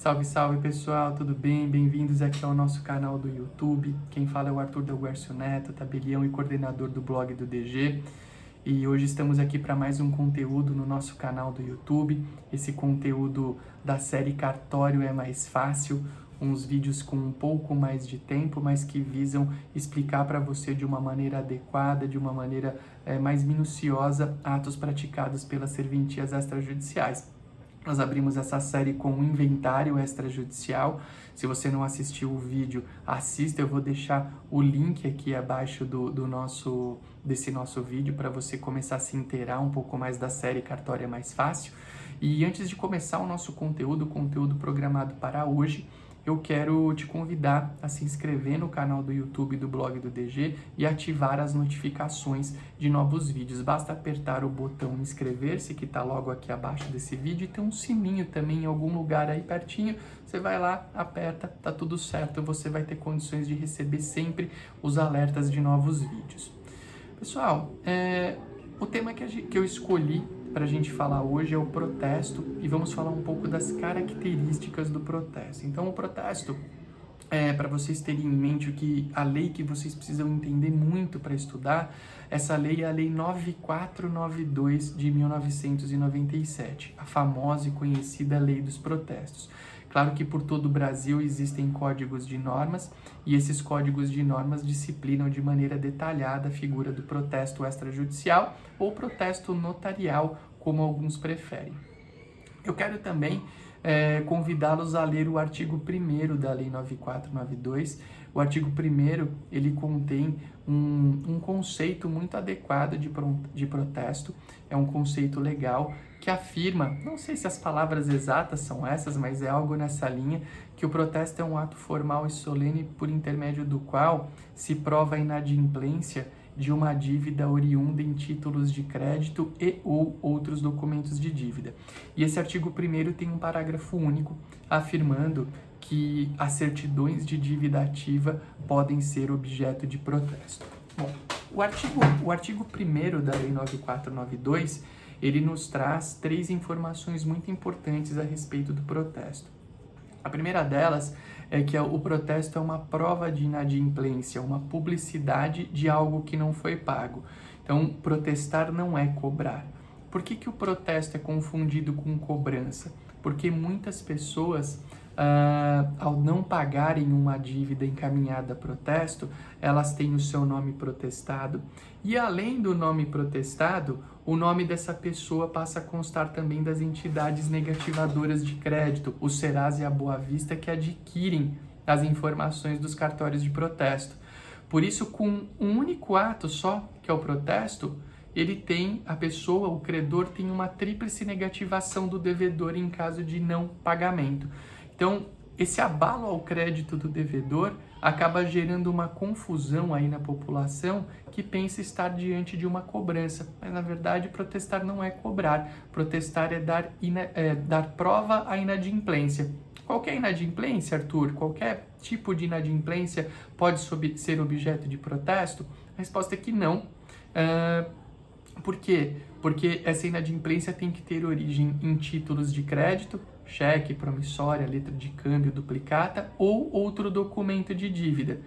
Salve, salve pessoal, tudo bem? Bem-vindos aqui ao nosso canal do YouTube. Quem fala é o Arthur Delguercio Neto, tabelião e coordenador do blog do DG. E hoje estamos aqui para mais um conteúdo no nosso canal do YouTube. Esse conteúdo da série Cartório é mais fácil, uns vídeos com um pouco mais de tempo, mas que visam explicar para você de uma maneira adequada, de uma maneira é, mais minuciosa, atos praticados pelas serventias extrajudiciais. Nós abrimos essa série com um inventário extrajudicial. Se você não assistiu o vídeo, assista. Eu vou deixar o link aqui abaixo do, do nosso desse nosso vídeo para você começar a se inteirar um pouco mais da série Cartória Mais Fácil. E antes de começar o nosso conteúdo, conteúdo programado para hoje, eu quero te convidar a se inscrever no canal do YouTube do blog do DG e ativar as notificações de novos vídeos. Basta apertar o botão inscrever-se que está logo aqui abaixo desse vídeo e tem um sininho também em algum lugar aí pertinho. Você vai lá, aperta, tá tudo certo. Você vai ter condições de receber sempre os alertas de novos vídeos. Pessoal, é, o tema que, eu escolhi para a gente falar hoje é o protesto e vamos falar um pouco das características do protesto. Então, o protesto é, para vocês terem em mente o que a lei que vocês precisam entender muito para estudar, essa lei é a Lei 9492 de 1997, a famosa e conhecida Lei dos Protestos. Claro que por todo o Brasil existem códigos de normas e esses códigos de normas disciplinam de maneira detalhada a figura do protesto extrajudicial ou protesto notarial, como alguns preferem. Eu quero também é, convidá-los a ler o artigo 1 da Lei 9492. O artigo 1 ele contém um, um conceito muito adequado de, de protesto, é um conceito legal que afirma, não sei se as palavras exatas são essas, mas é algo nessa linha, que o protesto é um ato formal e solene por intermédio do qual se prova a inadimplência de uma dívida oriunda em títulos de crédito e ou outros documentos de dívida. E esse artigo 1 tem um parágrafo único afirmando que as certidões de dívida ativa podem ser objeto de protesto. Bom, o artigo, o artigo 1 da Lei 9492 ele nos traz três informações muito importantes a respeito do protesto. A primeira delas é que o protesto é uma prova de inadimplência, uma publicidade de algo que não foi pago. Então, protestar não é cobrar. Por que, que o protesto é confundido com cobrança? Porque muitas pessoas uh, ao não pagarem uma dívida encaminhada a protesto, elas têm o seu nome protestado. E além do nome protestado, o nome dessa pessoa passa a constar também das entidades negativadoras de crédito, o Serasa e a Boa Vista, que adquirem as informações dos cartórios de protesto. Por isso, com um único ato só, que é o protesto, ele tem, a pessoa, o credor, tem uma tríplice negativação do devedor em caso de não pagamento. Então, esse abalo ao crédito do devedor acaba gerando uma confusão aí na população que pensa estar diante de uma cobrança. Mas na verdade, protestar não é cobrar, protestar é dar, é, dar prova à inadimplência. Qualquer inadimplência, Arthur, qualquer tipo de inadimplência pode ser objeto de protesto? A resposta é que não. Uh, por quê? Porque essa inadimplência tem que ter origem em títulos de crédito, cheque, promissória, letra de câmbio, duplicata ou outro documento de dívida.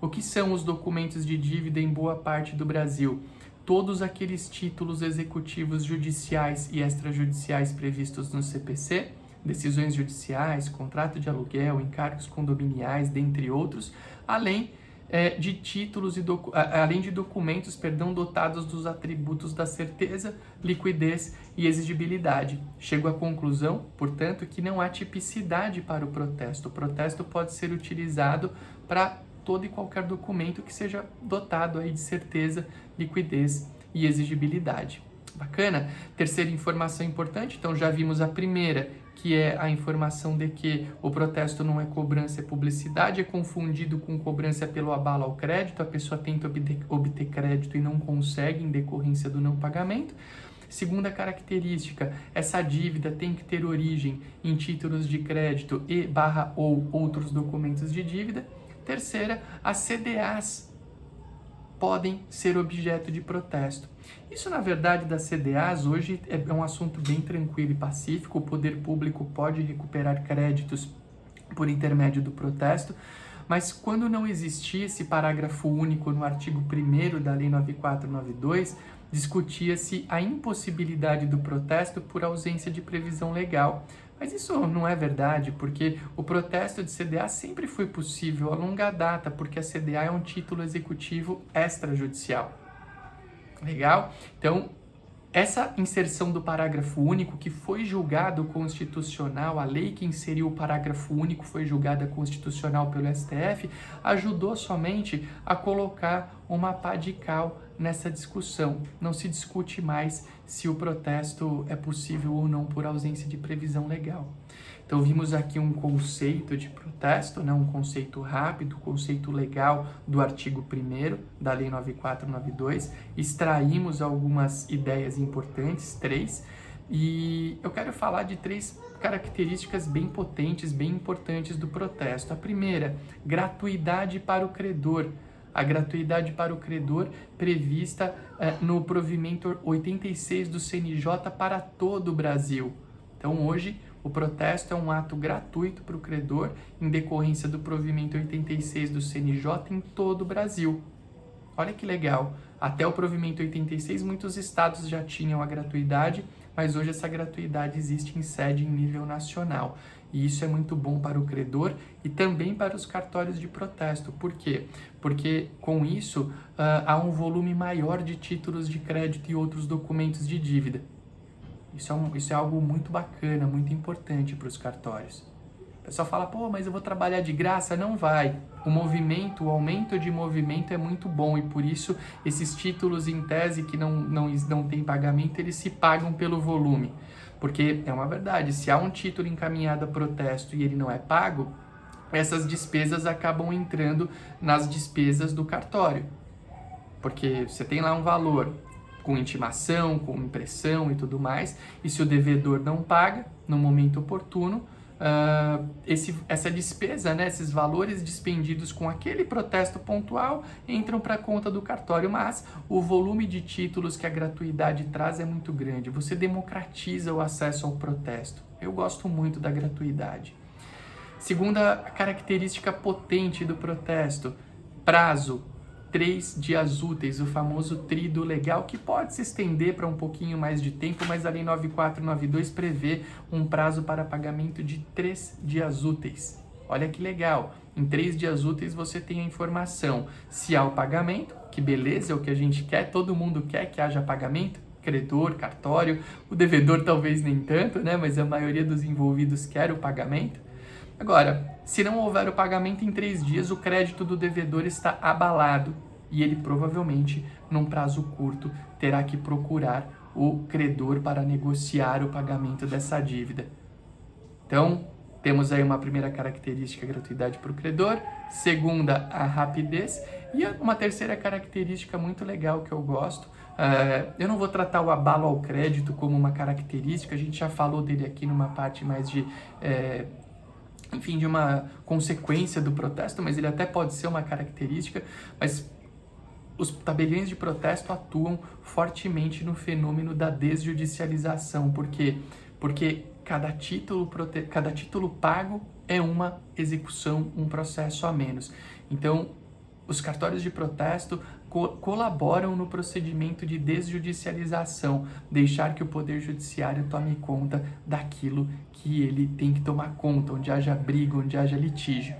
O que são os documentos de dívida em boa parte do Brasil? Todos aqueles títulos executivos judiciais e extrajudiciais previstos no CPC, decisões judiciais, contrato de aluguel, encargos condominiais, dentre outros, além é, de títulos e além de documentos, perdão, dotados dos atributos da certeza, liquidez e exigibilidade. Chego à conclusão, portanto, que não há tipicidade para o protesto. O protesto pode ser utilizado para todo e qualquer documento que seja dotado aí de certeza, liquidez e exigibilidade. Bacana? Terceira informação importante, então já vimos a primeira, que é a informação de que o protesto não é cobrança, é publicidade, é confundido com cobrança pelo abalo ao crédito, a pessoa tenta obter, obter crédito e não consegue em decorrência do não pagamento. Segunda característica, essa dívida tem que ter origem em títulos de crédito e barra ou outros documentos de dívida. Terceira, as CDAs podem ser objeto de protesto. Isso, na verdade, das CDAs hoje é um assunto bem tranquilo e pacífico. O poder público pode recuperar créditos por intermédio do protesto, mas quando não existia esse parágrafo único no artigo 1 da Lei 9492, discutia-se a impossibilidade do protesto por ausência de previsão legal. Mas isso não é verdade, porque o protesto de CDA sempre foi possível a longa data, porque a CDA é um título executivo extrajudicial. Legal? Então, essa inserção do parágrafo único, que foi julgado constitucional, a lei que inseriu o parágrafo único foi julgada constitucional pelo STF, ajudou somente a colocar uma pá de cal nessa discussão. Não se discute mais se o protesto é possível ou não por ausência de previsão legal. Então vimos aqui um conceito de protesto, né? um conceito rápido, conceito legal do artigo 1 da Lei 9492, extraímos algumas ideias importantes, três, e eu quero falar de três características bem potentes, bem importantes do protesto. A primeira, gratuidade para o credor. A gratuidade para o credor prevista eh, no provimento 86 do CNJ para todo o Brasil. Então, hoje, o protesto é um ato gratuito para o credor em decorrência do provimento 86 do CNJ em todo o Brasil. Olha que legal! Até o provimento 86, muitos estados já tinham a gratuidade, mas hoje essa gratuidade existe em sede em nível nacional. E isso é muito bom para o credor e também para os cartórios de protesto. Por quê? Porque com isso uh, há um volume maior de títulos de crédito e outros documentos de dívida. Isso é, um, isso é algo muito bacana, muito importante para os cartórios. O pessoal fala, pô, mas eu vou trabalhar de graça? Não vai. O movimento, o aumento de movimento é muito bom e por isso esses títulos em tese que não, não, não tem pagamento, eles se pagam pelo volume. Porque é uma verdade, se há um título encaminhado a protesto e ele não é pago, essas despesas acabam entrando nas despesas do cartório. Porque você tem lá um valor, com intimação, com impressão e tudo mais, e se o devedor não paga no momento oportuno, uh, esse, essa despesa, né, esses valores dispendidos com aquele protesto pontual entram para a conta do cartório, mas o volume de títulos que a gratuidade traz é muito grande. Você democratiza o acesso ao protesto. Eu gosto muito da gratuidade. Segunda característica potente do protesto, prazo três dias úteis, o famoso trido legal, que pode se estender para um pouquinho mais de tempo, mas a Lei 9492 prevê um prazo para pagamento de três dias úteis. Olha que legal! Em três dias úteis você tem a informação se há o pagamento, que beleza, é o que a gente quer, todo mundo quer que haja pagamento, credor, cartório, o devedor talvez nem tanto, né? Mas a maioria dos envolvidos quer o pagamento. Agora, se não houver o pagamento em três dias, o crédito do devedor está abalado e ele provavelmente, num prazo curto, terá que procurar o credor para negociar o pagamento dessa dívida. Então, temos aí uma primeira característica, gratuidade para o credor, segunda, a rapidez, e uma terceira característica muito legal que eu gosto. Uh, eu não vou tratar o abalo ao crédito como uma característica, a gente já falou dele aqui numa parte mais de é, enfim, de uma consequência do protesto, mas ele até pode ser uma característica, mas os tabeliões de protesto atuam fortemente no fenômeno da desjudicialização, porque porque cada título prote... cada título pago é uma execução, um processo a menos. Então, os cartórios de protesto co colaboram no procedimento de desjudicialização, deixar que o Poder Judiciário tome conta daquilo que ele tem que tomar conta, onde haja briga, onde haja litígio.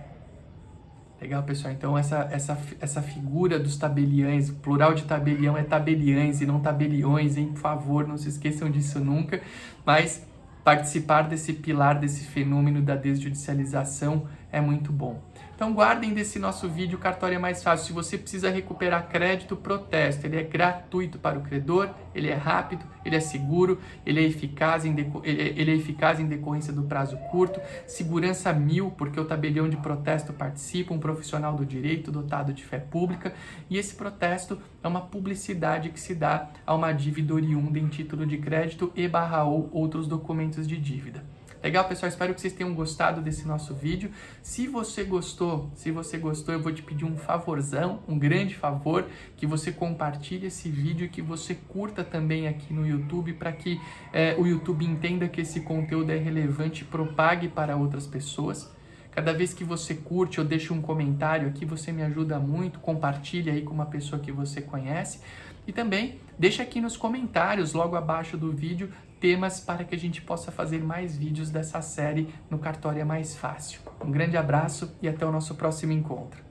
Legal, pessoal? Então, essa, essa, essa figura dos tabeliães, plural de tabelião é tabeliães e não tabeliões, hein? Por favor, não se esqueçam disso nunca. Mas participar desse pilar, desse fenômeno da desjudicialização é muito bom. Então guardem desse nosso vídeo, cartório é mais fácil. Se você precisa recuperar crédito, protesto. Ele é gratuito para o credor, ele é rápido, ele é seguro, ele é eficaz em, deco... ele é eficaz em decorrência do prazo curto, segurança mil, porque o tabelião de protesto participa, um profissional do direito dotado de fé pública, e esse protesto é uma publicidade que se dá a uma dívida oriunda em título de crédito e barra ou outros documentos de dívida. Legal, pessoal? Espero que vocês tenham gostado desse nosso vídeo. Se você gostou, se você gostou, eu vou te pedir um favorzão, um grande favor, que você compartilhe esse vídeo e que você curta também aqui no YouTube para que é, o YouTube entenda que esse conteúdo é relevante e propague para outras pessoas. Cada vez que você curte ou deixa um comentário aqui, você me ajuda muito. Compartilhe aí com uma pessoa que você conhece. E também deixa aqui nos comentários, logo abaixo do vídeo, temas para que a gente possa fazer mais vídeos dessa série no Cartório é Mais Fácil. Um grande abraço e até o nosso próximo encontro.